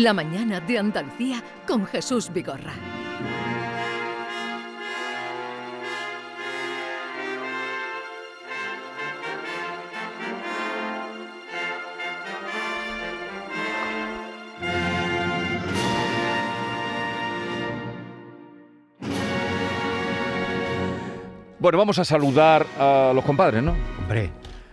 La mañana de Andalucía con Jesús Vigorra. Bueno, vamos a saludar a los compadres, ¿no? Hombre,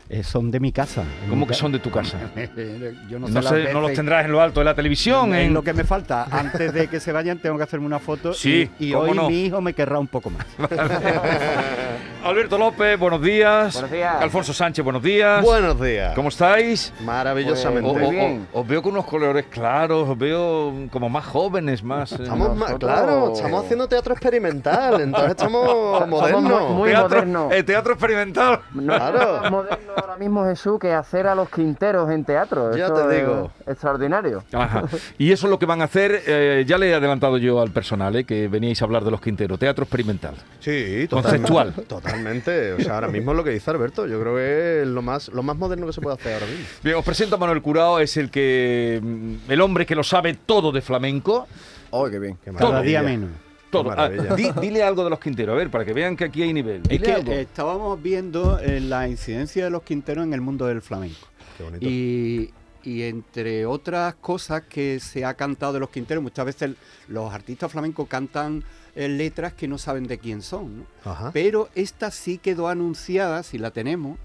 eh, son de mi casa. ¿Cómo que son de tu casa? Yo no sé, No, las sé, veces- no los tendrás en lo alto de la televisión. Es en- lo que me falta. Antes de que se vayan tengo que hacerme una foto Sí, y, hoy no. mi hijo me querrá un poco más. Alberto López, buenos días. Buenos días. Alfonso Sánchez, buenos días. Buenos días. ¿Cómo estáis? Maravillosamente. O- Muy o- o- bien. os veo con unos colores claros, os veo como más jóvenes, más... eh, Estamos Nosotros- claro, estamos haciendo teatro experimental, entonces estamos modernos. muy- teatro, moderno. eh, teatro experimental. Claro. Más moderno ahora mismo Jesús que hacer a los quinteros en teatro. Ya te es digo. Extraordinario. Ajá. Y eso es lo que van a hacer, eh, ya le he adelantado yo al personal, eh, que veníais a hablar de los Quinteros, teatro experimental. Sí, Conceptual. Totalmente. O sea, ahora mismo es lo que dice Alberto. Yo creo que es lo más, lo más moderno que se puede hacer ahora mismo. Bien, os presento a Manuel Curao, es el que mm, el hombre que lo sabe todo de flamenco. ¡Oh, qué bien! Qué Cada día menos. Todo. Ah, di- dile algo de los Quinteros, a ver, para que vean que aquí hay nivel. Es Dile que algo. estábamos viendo eh, la incidencia de los quinteros en el mundo del flamenco. Qué bonito. Y, y entre otras cosas que se ha cantado de los quinteros, muchas veces los artistas flamencos cantan eh, letras que no saben de quién son. ¿no? Ajá. Pero esta sí quedó anunciada, si la tenemos,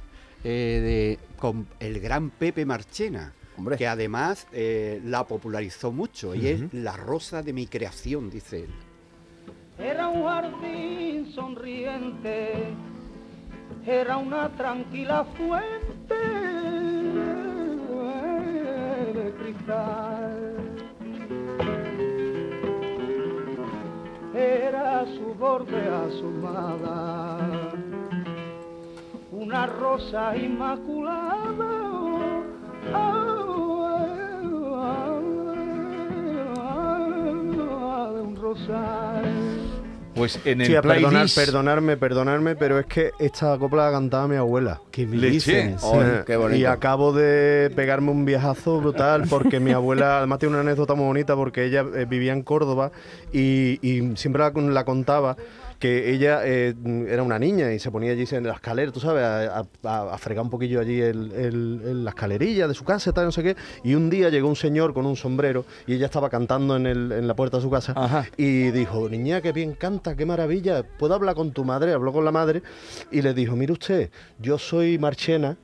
eh, de, con el gran Pepe Marchena. Hombre. Que además eh, la popularizó mucho y es la rosa de mi creación, dice él. Era un jardín sonriente, era una tranquila fuente de cristal. Era su borde asomada, una rosa inmaculada. un rosal. Pues en el Sí, a perdonar, perdonarme, perdonarme, pero es que esta copla la cantaba mi abuela. ¿Qué me? Oh, Eh, qué bonito. Y acabo de pegarme un viajazo brutal porque mi abuela, además tiene una anécdota muy bonita porque ella eh, vivía en Córdoba y, y siempre la, la contaba que ella eh, era una niña y se ponía allí en la escalera, tú sabes, a, a- a fregar un poquillo allí el, el- el- la escalerilla de su casa y tal, no sé qué. Y un día llegó un señor con un sombrero y ella estaba cantando en, el- en la puerta de su casa Ajá. y dijo, niña, qué bien canta, qué maravilla, ¿puedo hablar con tu madre? Habló con la madre y le dijo, mire usted, yo soy Marchena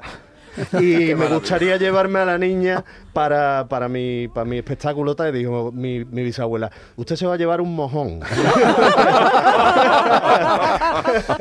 y me gustaría llevarme a la niña para, para, mi, para mi espectáculo. Tal. Y dijo mi, mi bisabuela, usted se va a llevar un mojón.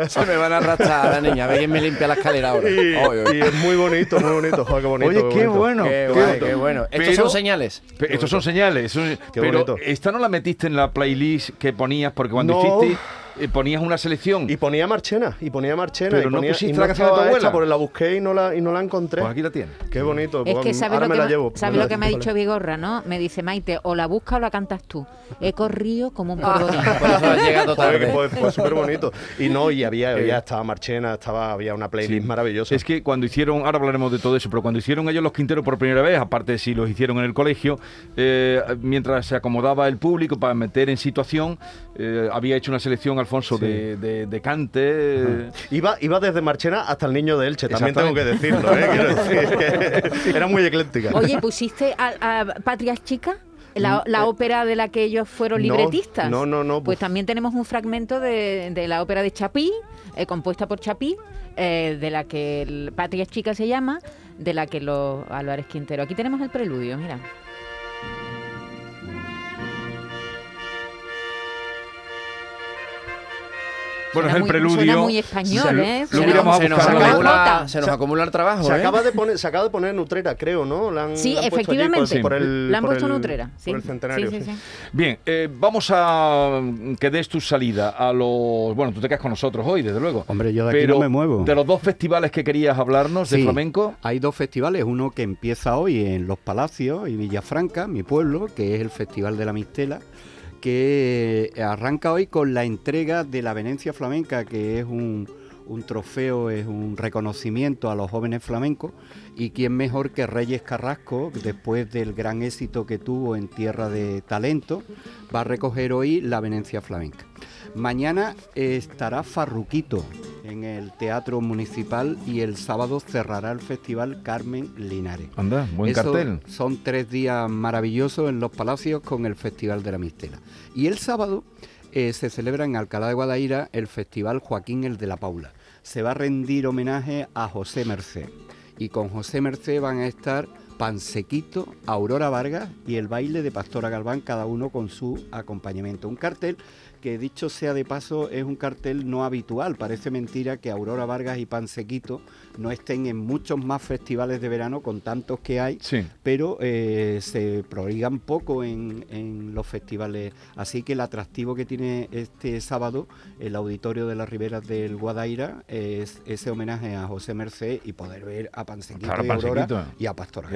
Se me van a arrastrar a la niña. A ver quién me limpia la escalera ahora. y, Oy, oy. y es muy bonito, muy bonito. Joder, qué bonito. Oye, qué bonito. bueno. Qué, qué guay, bueno. qué bueno. Estos Pero- son señales. Estos son señales. son- Qué pero bonito. esta no la metiste en la playlist que ponías, porque cuando No. hiciste eh, ponías una selección. Y ponía Marchena, y ponía Marchena. Pero y no ponía, pusiste y la canción de tu abuela. porque la busqué y no la, y no la encontré. Pues aquí la tienes. Qué bonito. Es pues, que sabes ahora lo me que, la me- llevo. ¿sabes me la lo que me ha llevo. dicho Vigorra, no? Me dice, Maite, o la buscas o la cantas tú. He corrido como un polvorín. Por eso has llegado tarde. fue, fue súper bonito. Y no, y había, había estaba Marchena, estaba, había una playlist Sí. maravillosa. Es que cuando hicieron, ahora hablaremos de todo eso, pero cuando hicieron ellos los Quinteros por primera vez, aparte de si los hicieron en el colegio, eh, mientras se acomodaba el público para meter en situación, eh, había hecho una selección, Alfonso, de, de- de cante. eh, Iba, iba desde Marchena hasta el niño de Elche, también tengo que decirlo, ¿eh? Quiero decir que era muy ecléctica. Oye, ¿pusiste a, a Patrias Chicas? La, la ópera de la que ellos fueron Mm, eh, no, libretistas. no, no, no, Pues pues- también tenemos un fragmento de, de la ópera de Chapí, eh, compuesta por Chapí, eh, de la que el Patrias Chicas se llama, de la que los Álvarez Quintero. Aquí tenemos el preludio, mira. Bueno, es el muy- preludio. Suena muy español, Se ¿eh? lo hubiéramos se, nos acumula, se nos acumula el trabajo, Se ¿eh? acaba de poner, se acaba de poner en Utrera, creo, ¿no? La han- Sí, la han puesto allí efectivamente. Por, por el, La han por puesto en el- Utrera. Sí. Por el centenario. Sí, sí, sí. sí. Bien, eh, vamos a mm, que des tu salida a los. Bueno, tú te quedas con nosotros hoy, desde luego. Hombre, yo de aquí Pero no me muevo. De los dos festivales que querías hablarnos de flamenco. Hay dos festivales, uno que empieza hoy en Los Palacios y Villafranca, mi pueblo, que es el Festival de la Mistela, que arranca hoy con la entrega de la Venecia Flamenca, que es un, un trofeo, es un reconocimiento a los jóvenes flamencos y quién mejor que Reyes Carrasco, después del gran éxito que tuvo en Tierra de Talento, va a recoger hoy la Venecia Flamenca. Mañana estará Farruquito en el Teatro Municipal y el sábado cerrará el Festival Carmen Linares. Anda, buen Eso cartel. Son tres días maravillosos en los palacios con el Festival de la Mistela. Y el sábado eh, se celebra en Alcalá de Guadaira el Festival Joaquín el de la Paula. Se va a rendir homenaje a José Merced. Y con José Merced van a estar Pansequito, Aurora Vargas y el baile de Pastora Galván, cada uno con su acompañamiento. Un cartel que dicho sea de paso es un cartel no habitual. Parece mentira que Aurora Vargas y Pansequito no estén en muchos más festivales de verano con tantos que hay, Sí. pero eh, se prodigan poco en, en los festivales. Así que el atractivo que tiene este sábado el auditorio de las Riberas del Guadaira es ese homenaje a José Merced y poder ver a Pansequito Claro, y Aurora Pansequito. y a Pastora.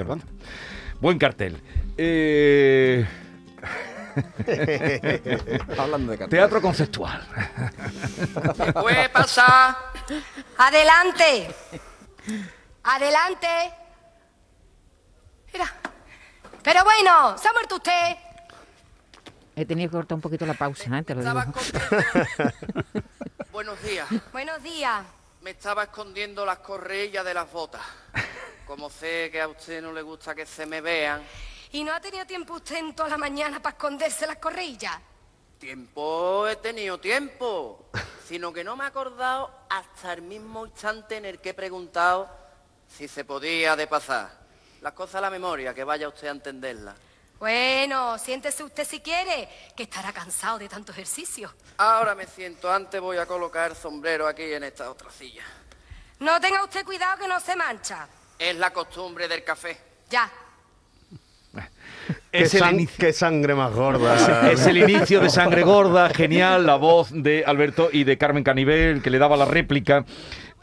Buen cartel. Eh, Hablando de cartel. teatro conceptual. Puede pasar. Adelante. Adelante. Mira. Pero bueno, ¿se ha muerto usted? He tenido que cortar un poquito la pausa, ¿eh? te lo digo. Estaba escondiendo. Buenos días. Buenos días. Me estaba escondiendo las correillas de las botas. Como sé que a usted no le gusta que se me vean, ¿Y no ha tenido tiempo usted en toda la mañana para esconderse las correillas? tiempo he tenido tiempo. Sino que no me he acordado hasta el mismo instante en el que he preguntado si se podía de pasar. Las cosas a la memoria, que vaya usted a entenderlas. Bueno, siéntese usted si quiere, que estará cansado de tanto ejercicio. Ahora me siento, antes voy a colocar el sombrero aquí en esta otra silla. No tenga usted cuidado que no se mancha. Es la costumbre del café. Ya. Qué, Es el san- inicio- qué sangre más gorda. Es el inicio de Sangre Gorda, genial, la voz de Alberto y de Carmen Canivel, que le daba la réplica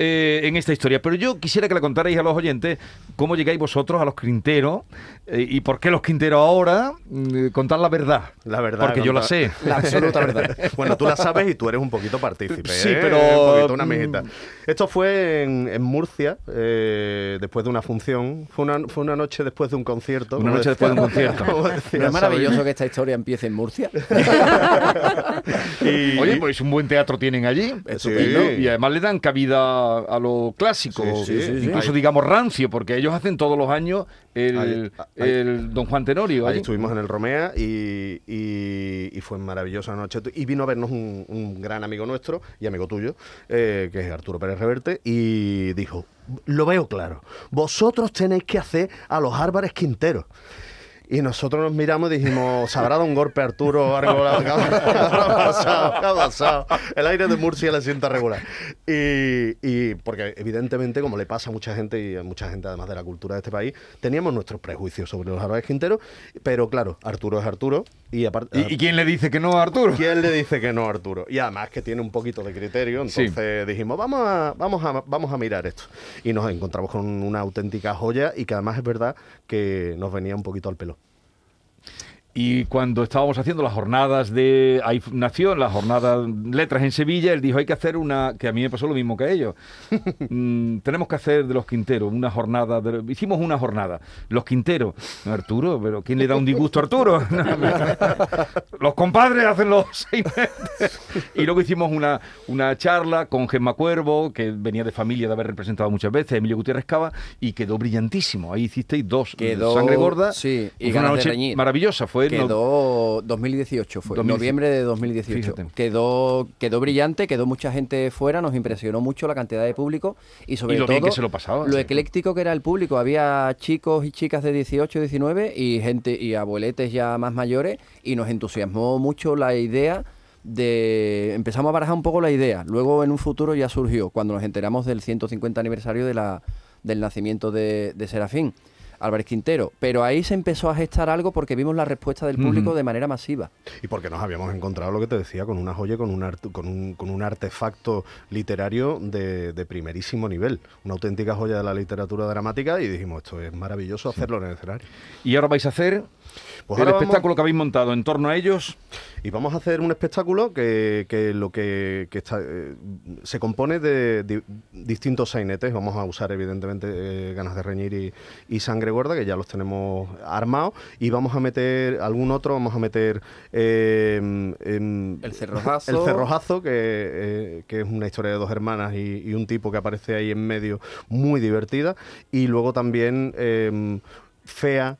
eh, en esta historia. Pero yo quisiera que le contarais a los oyentes cómo llegáis vosotros a los Quinteros eh, y por qué los Quinteros ahora. Mm, contar la verdad. La verdad. Porque yo la sé. La absoluta verdad. Bueno, tú la sabes y tú eres un poquito partícipe. Sí, ¿eh? pero, Un poquito una mm. Esto fue en, en Murcia, eh, después de una función. Fue una, fue una noche después de un concierto. Una noche después de un concierto. como decía ¿No es maravilloso que esta historia empiece en Murcia? Y- Oye, pues un buen teatro tienen allí. Estupendo. Y además le dan cabida a lo clásico, Sí, sí, incluso digamos rancio, porque ellos hacen todos los años el, Ahí- ahí- el Don Juan Tenorio. Ahí allí. estuvimos en el Romea y, y- y fue maravillosa noche. Y vino a vernos un, un gran amigo nuestro y amigo tuyo, eh, que es Arturo Pérez Reverte, y dijo, lo veo claro, vosotros tenéis que hacer a los Álvarez Quinteros. Y nosotros nos miramos y dijimos, ¿se habrá dado un golpe a Arturo o algo? ¿Qué habrá pasado? ¿Qué ha pasado? El aire de Murcia le sienta regular. Y, y porque evidentemente, como le pasa a mucha gente y a mucha gente además de la cultura de este país, teníamos nuestros prejuicios sobre los Álvarez Quinteros, pero claro, Arturo es Arturo y aparte... ¿Y, y quién le dice que no a Arturo? ¿Quién le dice que no a Arturo? Y además que tiene un poquito de criterio, Sí. entonces dijimos, vamos a, vamos, a, vamos a mirar esto. Y nos encontramos con una auténtica joya y que además es verdad que nos venía un poquito al pelo. Y cuando estábamos haciendo las jornadas de. Ahí nació la jornada Letras en Sevilla, él dijo: hay que hacer una. que a mí me pasó lo mismo que a ellos. Mm, tenemos que hacer de los Quinteros una jornada. de- hicimos una jornada. Los Quinteros. Arturo, pero ¿quién le da un disgusto a Arturo? los compadres hacen los seis meses. Y luego hicimos una, una charla con Gemma Cuervo, que venía de familia de haber representado muchas veces, Emilio Gutiérrez Cava, y quedó brillantísimo. Ahí hicisteis dos. Quedó- Sangre gorda. sí, y fue una de noche maravillosa. Fue no- Quedó 2018, fue 2018. noviembre de 2018. Fíjate. Quedó, quedó brillante, quedó mucha gente fuera, nos impresionó mucho la cantidad de público y sobre Y lo todo bien que se lo pasaba, lo sí. ecléctico que era el público. Había chicos y chicas de 18, 19 y gente y abueletes ya más mayores y nos entusiasmó mucho la idea de empezamos a barajar un poco la idea. Luego en un futuro ya surgió cuando nos enteramos del 150 aniversario de la, del nacimiento de, de Serafín. Álvarez Quintero. Pero ahí se empezó a gestar algo porque vimos la respuesta del público de manera masiva. Y porque nos habíamos encontrado lo que te decía, con una joya, con un, art- con un, con un artefacto literario de, de primerísimo nivel, una auténtica joya de la literatura dramática y dijimos, esto es maravilloso hacerlo en el escenario. Y ahora vais a hacer Pues el vamos- espectáculo que habéis montado en torno a ellos. Y vamos a hacer un espectáculo que, que lo que, que está, eh, se compone de, di- distintos sainetes. Vamos a usar, evidentemente, eh, ganas de reñir y, y sangre gorda, que ya los tenemos armados. Y vamos a meter algún otro, vamos a meter eh, em, El cerrojazo. el cerrojazo, que, eh, que es una historia de dos hermanas y, y un tipo que aparece ahí en medio, muy divertida. Y luego también em, fea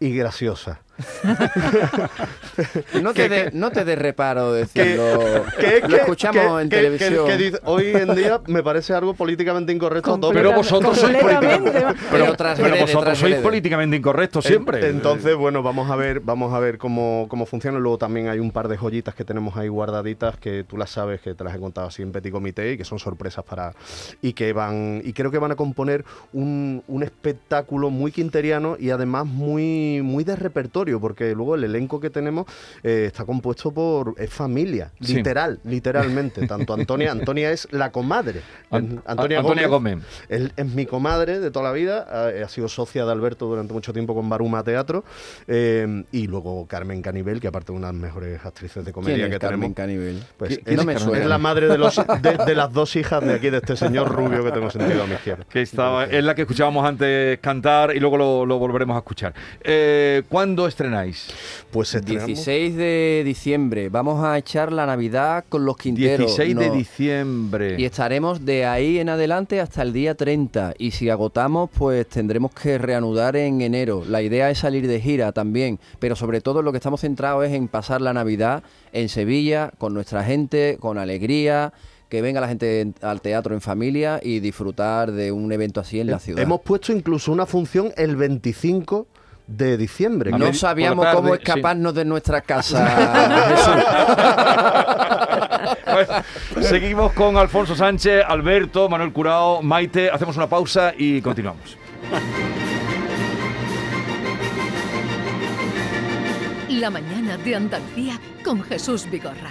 y graciosa. No te, de, no te des reparo decirlo. que- Lo escuchamos que- en televisión. hoy en día me parece algo políticamente incorrecto. Pero vosotros sois políticamente... Pero Pero, vosotros sois incorrectos En- siempre. Entonces, bueno, vamos a ver, vamos a ver cómo, cómo funciona. Luego también hay un par de joyitas que tenemos ahí guardaditas que tú las sabes, que te las he contado así en Petit Comité y que son sorpresas para. y que van. y creo que van a componer un, un espectáculo muy quinteriano y además muy, muy de repertorio, porque luego el elenco que tenemos eh, está compuesto por. es familia, Sí. literal, literalmente. Tanto Antonia, Antonia es la comadre. An- Antonia, Antonia Gómez. Gómez. Él es mi comadre de toda la vida, ha, ha sido socia de Alberto durante mucho tiempo con Baruma Teatro eh, y luego Carmen Canivel, que aparte es una de las mejores actrices de comedia ¿Quién es que Carmen tenemos. Canivel? Pues es, no me es suena. la madre de, los, de, de las dos hijas de aquí, de este señor rubio que tengo sentido a mi izquierda. Que estaba, es la que escuchábamos antes cantar y luego lo, lo volveremos a escuchar. Eh, ¿Cuándo estrenáis? Pues estrenamos 16 de diciembre. Vamos a echar la Navidad con los Quinteros. 16 de No. diciembre. Y estaremos de ahí en adelante hasta el día 30. Y si agotamos, pues tendremos que reanudar en enero. La idea es salir de gira también. Pero sobre todo lo que estamos centrados es en pasar la Navidad en Sevilla, con nuestra gente, con alegría. Que venga la gente en- al teatro en familia y disfrutar de un evento así en la ciudad. Hemos puesto incluso una función el 25 de diciembre. No sabíamos cómo sí. escaparnos de nuestra casa. Seguimos con Alfonso Sánchez, Alberto, Manuel Curao, Maite. Hacemos una pausa y continuamos. La mañana de Andalucía con Jesús Vigorra.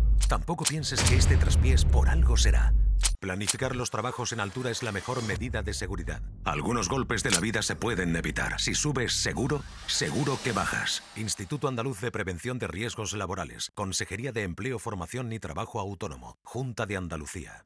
Tampoco pienses que este traspiés por algo será. Planificar los trabajos en altura es la mejor medida de seguridad. Algunos golpes de la vida se pueden evitar. Si subes seguro, seguro que bajas. Instituto Andaluz de Prevención de Riesgos Laborales. Consejería de Empleo, Formación y Trabajo Autónomo. Junta de Andalucía.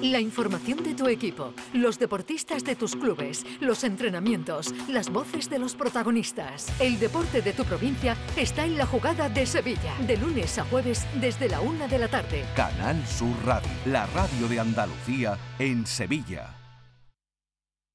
La información de tu equipo, los deportistas de tus clubes, los entrenamientos, las voces de los protagonistas. El deporte de tu provincia está en la jugada de Sevilla, de lunes a jueves desde la una de la tarde. Canal Sur Radio, la radio de Andalucía en Sevilla.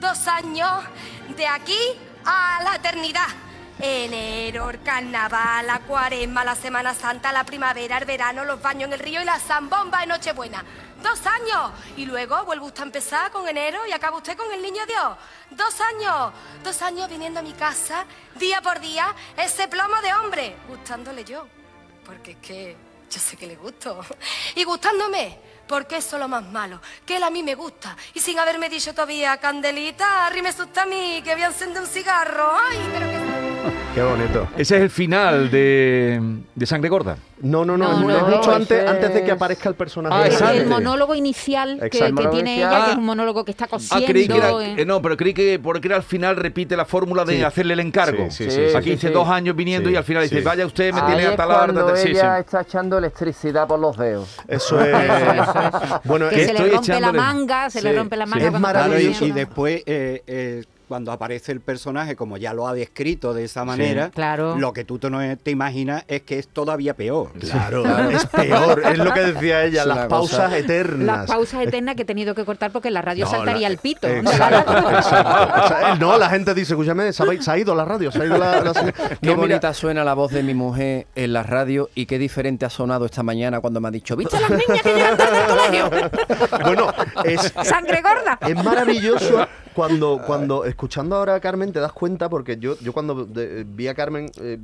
Dos años de aquí a la eternidad. Enero, el carnaval, la cuaresma, la Semana Santa, la primavera, el verano, los baños en el río y la zambomba de Nochebuena. Dos años. Y luego vuelve usted a empezar con enero y acaba usted con el niño Dios. Dos años. Dos años viniendo a mi casa, día por día, ese plomo de hombre, gustándole yo. Porque es que yo sé que le gusto. Y gustándome, porque eso es lo más malo, que él a mí me gusta. Y sin haberme dicho todavía, Candelita, rime usted a mí, que voy a encender un cigarro. Ay, pero que... Qué bonito. Ese es el final de, de Sangre Gorda. No, no, no, No, es no, no, antes, de que aparezca el personaje. Ah, de el. Sangre. monólogo inicial que, que tiene inicial. ella, que Ah. es un monólogo que está cosiendo. Ah, creí que era, eh, no, pero creí que porque era al final repite la fórmula de Sí. hacerle el encargo. Sí, sí, sí, sí, Aquí sí, dice sí. dos años viniendo Sí, y al final dice, vaya usted, me Ahí tiene es a tal hora. cuando Sí, sí. ella está echando electricidad por los dedos. Eso es. bueno, que se le rompe la manga, se le rompe la manga. Es maravilloso. y después, eh, eh, cuando aparece el personaje, como ya lo ha descrito de esa manera, claro. lo que tú te, no te imaginas es que es todavía peor. Claro, es peor. Es lo que decía ella, Es las pausas cosa- eternas. Las pausas eternas que he tenido que cortar porque en la radio No, saltaría la- el pito. Exacto, exacto. O sea, no, la gente dice, escúchame, se ha, ido la radio, se ha ido la... la- Qué No, mira, bonita suena la voz de mi mujer en la radio y qué diferente ha sonado esta mañana cuando me ha dicho, ¿viste las niñas que llegan tarde al colegio? Bueno, es, Sangre gorda. es maravilloso cuando, cuando escuchando ahora a Carmen te das cuenta, porque yo, yo cuando vi a Carmen eh,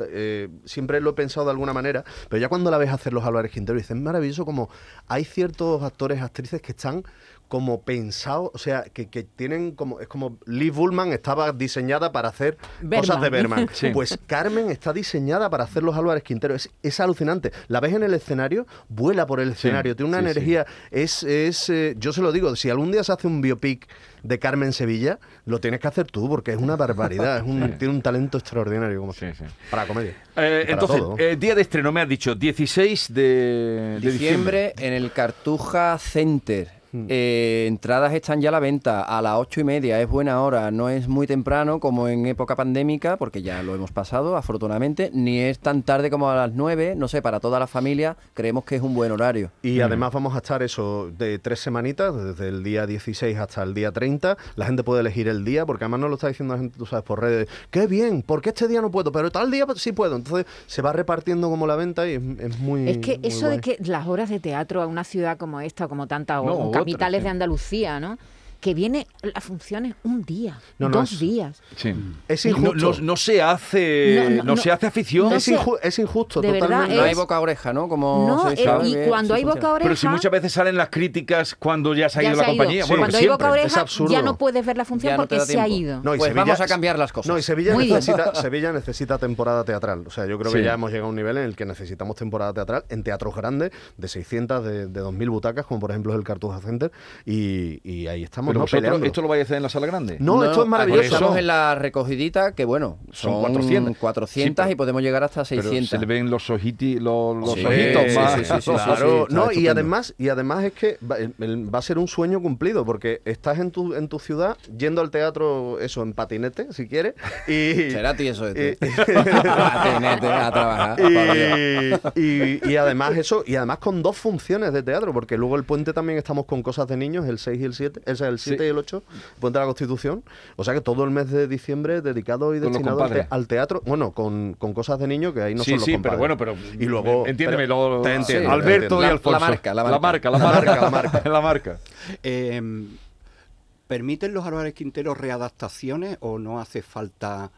eh, siempre lo he pensado de alguna manera, pero ya cuando la ves hacer los Álvarez Quintero, dices, es maravilloso como hay ciertos actores, actrices que están como pensados, o sea, que, que tienen como, es como Liv Bullman estaba diseñada para hacer cosas de Berman. Sí. Pues Carmen está diseñada para hacer los Álvarez Quintero. Es, es alucinante. La ves en el escenario, vuela por el escenario, tiene una sí, sí. energía. Es, es eh, yo se lo digo, si algún día se hace un biopic de Carmen Sevilla, lo tienes que hacer tú, porque es una barbaridad. Es un, Tiene un talento extraordinario como Sí, sí. para comedia. Eh, Para entonces, eh, día de estreno, me has dicho, 16 de, de diciembre. Diciembre en el Cartuja Center. Hmm. Eh, entradas están ya a la venta a las ocho y media, es buena hora, no es muy temprano como en época pandémica, porque ya lo hemos pasado afortunadamente, ni es tan tarde como a las nueve, no sé, para toda la familia creemos que es un buen horario. Y además vamos a estar eso de tres semanitas, desde el día 16 hasta el día 30. La gente puede elegir el día, porque además no lo está diciendo la gente, tú sabes, por redes. ¡Qué bien! ¿Por qué este día no puedo? Pero tal día sí puedo. Entonces se va repartiendo como la venta y es, es muy. Es que muy eso de que las horas de teatro a una ciudad como esta, como No, o otra, capitales de Andalucía, ¿no? Que viene las funciones un día, No, no, dos es- días. Sí. Es Y no, injusto. no- no se hace, No, no, no, no. se hace afición. No es, inju- es injusto, De verdad, totalmente. No hay boca a oreja, ¿no? Como No, se eh, sabe y que cuando sí hay boca a oreja... Pero si muchas veces salen las críticas cuando ya se ha ido se la ha ido. compañía. Bueno, Cuando hay boca a siempre. oreja absurdo. ya no puedes ver la función porque se ha ido. No, y Pues Sevilla- vamos a cambiar las cosas. No, y Sevilla Muy bien. necesita, Sevilla necesita temporada teatral. O sea, yo creo Sí. que ya hemos llegado a un nivel en el que necesitamos temporada teatral en teatros grandes de 600, de, de 2.000 butacas, como por ejemplo es el Cartuja Center. Y, y ahí estamos, Pero ¿no? vosotros, Peleando. ¿esto lo vais a hacer en la sala grande? No, esto es maravilloso. Estamos no. en la recogidita, que bueno, Son son, 400. 400, Sí, pero- y podemos llegar hasta Pero 600. se le ven los, ojiti, los, los Sí, ojitos sí, más. sí, sí, sí, Claro, no, y además, y además es que va, va a ser un sueño cumplido, porque estás en tu, en tu ciudad, yendo al teatro, eso, en patinete, si quieres, y... Será ti eso de y- Patinete a trabajar. y, y- y además eso, y además con dos funciones de teatro, porque luego el puente también estamos con cosas de niños, el 6 y el 7, el, el 7 y el 8, puente de la Constitución. O sea que todo el mes de diciembre dedicado y destinado al, te- compadres. al teatro, bueno, con, con cosas de niños que ahí no sí, son los sí, pero compadres. bueno, pero. Y luego. Entiéndeme, pero- lo- te entiendo, sí, te Alberto entiendo. y La- Alfonso. la marca, la La marca. marca, la marca. La marca. la marca. Eh, ¿Permiten los Álvarez Quintero readaptaciones o no hace falta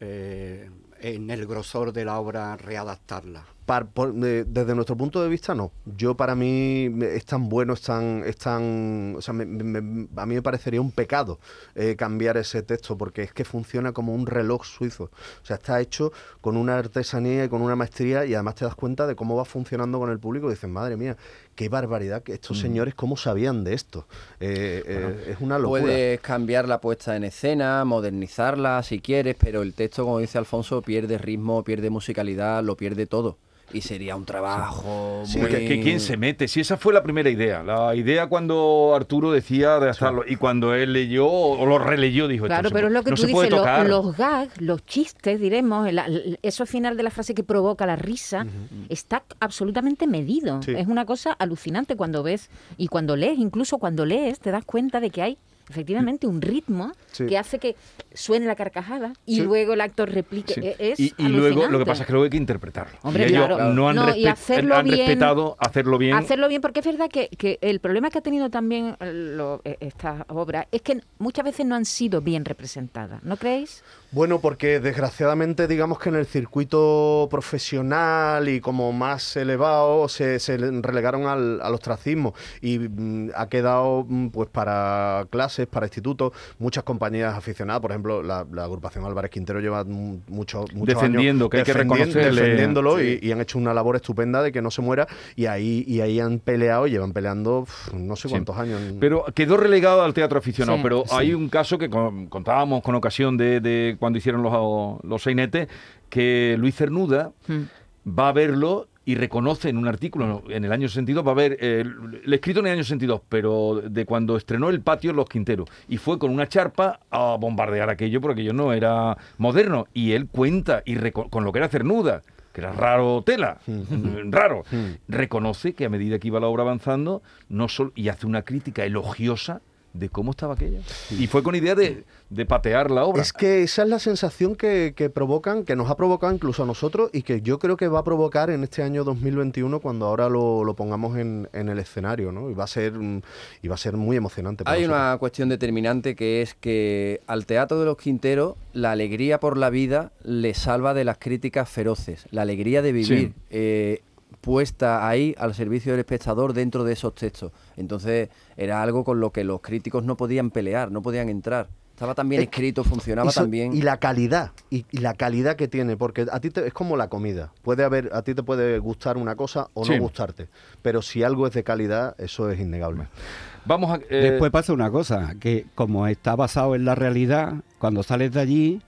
eh, en el grosor de la obra readaptarla? Par- por- de- desde nuestro punto de vista, no. Yo, para mí, me- es tan bueno, es tan. Es tan o sea, me- me- a mí me parecería un pecado eh, cambiar ese texto, porque es que funciona como un reloj suizo. O sea, está hecho con una artesanía y con una maestría, y además te das cuenta de cómo va funcionando con el público. Y dices, madre mía, qué barbaridad que estos señores, cómo sabían de esto. Eh, eh, es una locura. Puedes cambiar la puesta en escena, modernizarla si quieres, pero el texto, como dice Alfonso, pierde ritmo, pierde musicalidad, lo pierde todo. Y sería un trabajo Sí, muy... que, que quién se mete. Si esa fue la primera idea. La idea cuando Arturo decía de hacerlo y cuando él leyó o lo releyó dijo Claro, pero es lo que no tú dices, lo- los gags, los chistes, diremos, el- el- eso final de la frase que provoca la risa, está absolutamente medido. Sí. Es una cosa alucinante cuando ves y cuando lees, incluso cuando lees, te das cuenta de que hay efectivamente un ritmo Sí. que hace que suene la carcajada y Sí. luego el actor replique. Sí. E- Es y, y luego lo que pasa es que luego hay que interpretarlo. Hombre, y ellos claro. no han, No, y hacerlo han bien- respetado hacerlo bien. Hacerlo bien, porque es verdad que, que el problema que ha tenido también eh, eh, esta obra es que muchas veces no han sido bien representadas, ¿no creéis? Bueno, porque desgraciadamente digamos que en el circuito profesional y como más elevado se, se le- relegaron al, al ostracismo y mm, ha quedado mm, pues para clases, para institutos, muchas compañías aficionadas, por ejemplo la, la agrupación Álvarez Quintero lleva mm, mucho, muchos Defendiendo, años que hay que reconocerle. defendiéndolo Sí. y, y han hecho una labor estupenda de que no se muera y ahí, y ahí han peleado, llevan peleando no sé Sí. cuántos años. Pero quedó relegado al teatro aficionado. Sí. pero Sí. hay un caso que con- contábamos con ocasión de, de cuando hicieron los, los sainetes, que Luis Cernuda va a verlo y reconoce en un artículo en el año 62, va a ver, eh, el escrito en el año 62, pero de cuando estrenó El Patio Los Quinteros, y fue con una charpa a bombardear aquello, porque aquello no era moderno, y él cuenta, y con lo que era Cernuda, que era raro tela, mm, raro, reconoce que a medida que iba la obra avanzando, no solo, y hace una crítica elogiosa de cómo estaba aquella. Y fue con idea de, de patear la obra. Es que esa es la sensación que, que provocan, que nos ha provocado incluso a nosotros y que yo creo que va a provocar en este año 2021 cuando ahora lo, lo pongamos en, en el escenario, ¿no? Y va a ser, mm, y va a ser muy emocionante. para Hay nosotros. una cuestión determinante que es que al Teatro de los Quinteros la alegría por la vida le salva de las críticas feroces, la alegría de vivir. Sí. eh, puesta ahí al servicio del espectador dentro de esos textos. Entonces era algo con lo que los críticos no podían pelear, no podían entrar. Estaba tan bien Es que- escrito, funcionaba bien. y la calidad, y, y la calidad que tiene, porque a ti te- es como la comida. Puede haber, a ti te puede gustar una cosa o Sí. no gustarte, pero si algo es de calidad, eso es innegable. Vamos a... eh, Después pasa una cosa, que como está basado en la realidad, cuando sales de allí,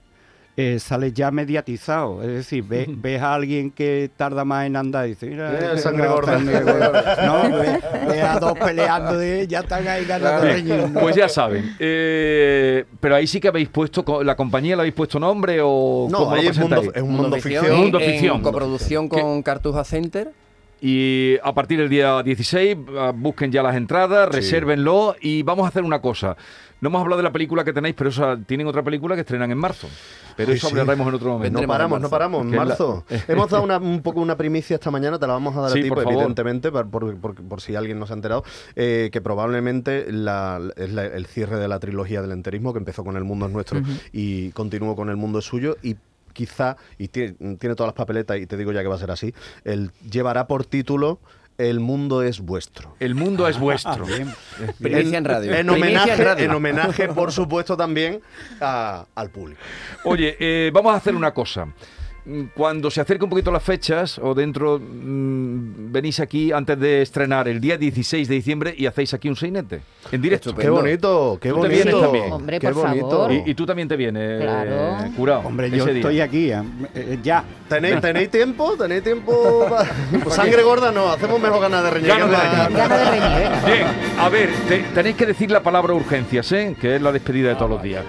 eh, sales ya mediatizado. Es decir, ve- ves a alguien que tarda más en andar y dices, mira, ese sangre gorda. No, ve, ve a dos peleando de ya están ahí ganando ¿no? pues ya saben. eh, pero ahí sí que habéis puesto, ¿la compañía le habéis puesto nombre o No, cómo lo ahí es mundo, es un mundo, ficción. en- Mundo en ficción. coproducción ¿Qué? con Cartuja Center. Y a partir del día 16, ah, busquen ya las entradas, resérvenlo y vamos a hacer una cosa. No hemos hablado de la película que tenéis, pero esa- tienen otra película que estrenan en marzo. Pero Ay, eso sí. hablaremos en otro momento. No paramos, no paramos, en la- marzo. Hemos dado una- un poco una primicia esta mañana, te la vamos a dar Sí, a ti, pues, evidentemente, por, por- por- por si alguien no se ha enterado, eh, que probablemente la- es la- el cierre de la trilogía del enterismo, que empezó con El Mundo es Nuestro y continuó con El Mundo es Suyo, y quizá, y tiene, tiene todas las papeletas, y te digo ya que va a ser así, él llevará por título El Mundo es Vuestro. El mundo es vuestro. Bien. Primicia en radio. En homenaje, radio. en homenaje, por supuesto, también a- al público. Oye, eh, vamos a hacer una cosa. Cuando se acerque un poquito las fechas, o dentro, mm, venís aquí antes de estrenar el día 16 de diciembre y hacéis aquí un seinete en directo. Qué bonito, qué Tú te bonito. vienes también. Hombre, qué por bonito. favor. Y, y tú también te vienes, Claro. eh, curado. Hombre, yo día. estoy aquí, eh, eh, ya. ¿Tenéis, ¿Tenéis tiempo? ¿Tenéis tiempo? pa- Pues sangre gorda no, hacemos mejor ganas de reñir. Ganas de que reñir. Gana de reñir. Bien, a ver, te- tenéis que decir la palabra urgencias, ¿eh? que es la despedida de todos los días.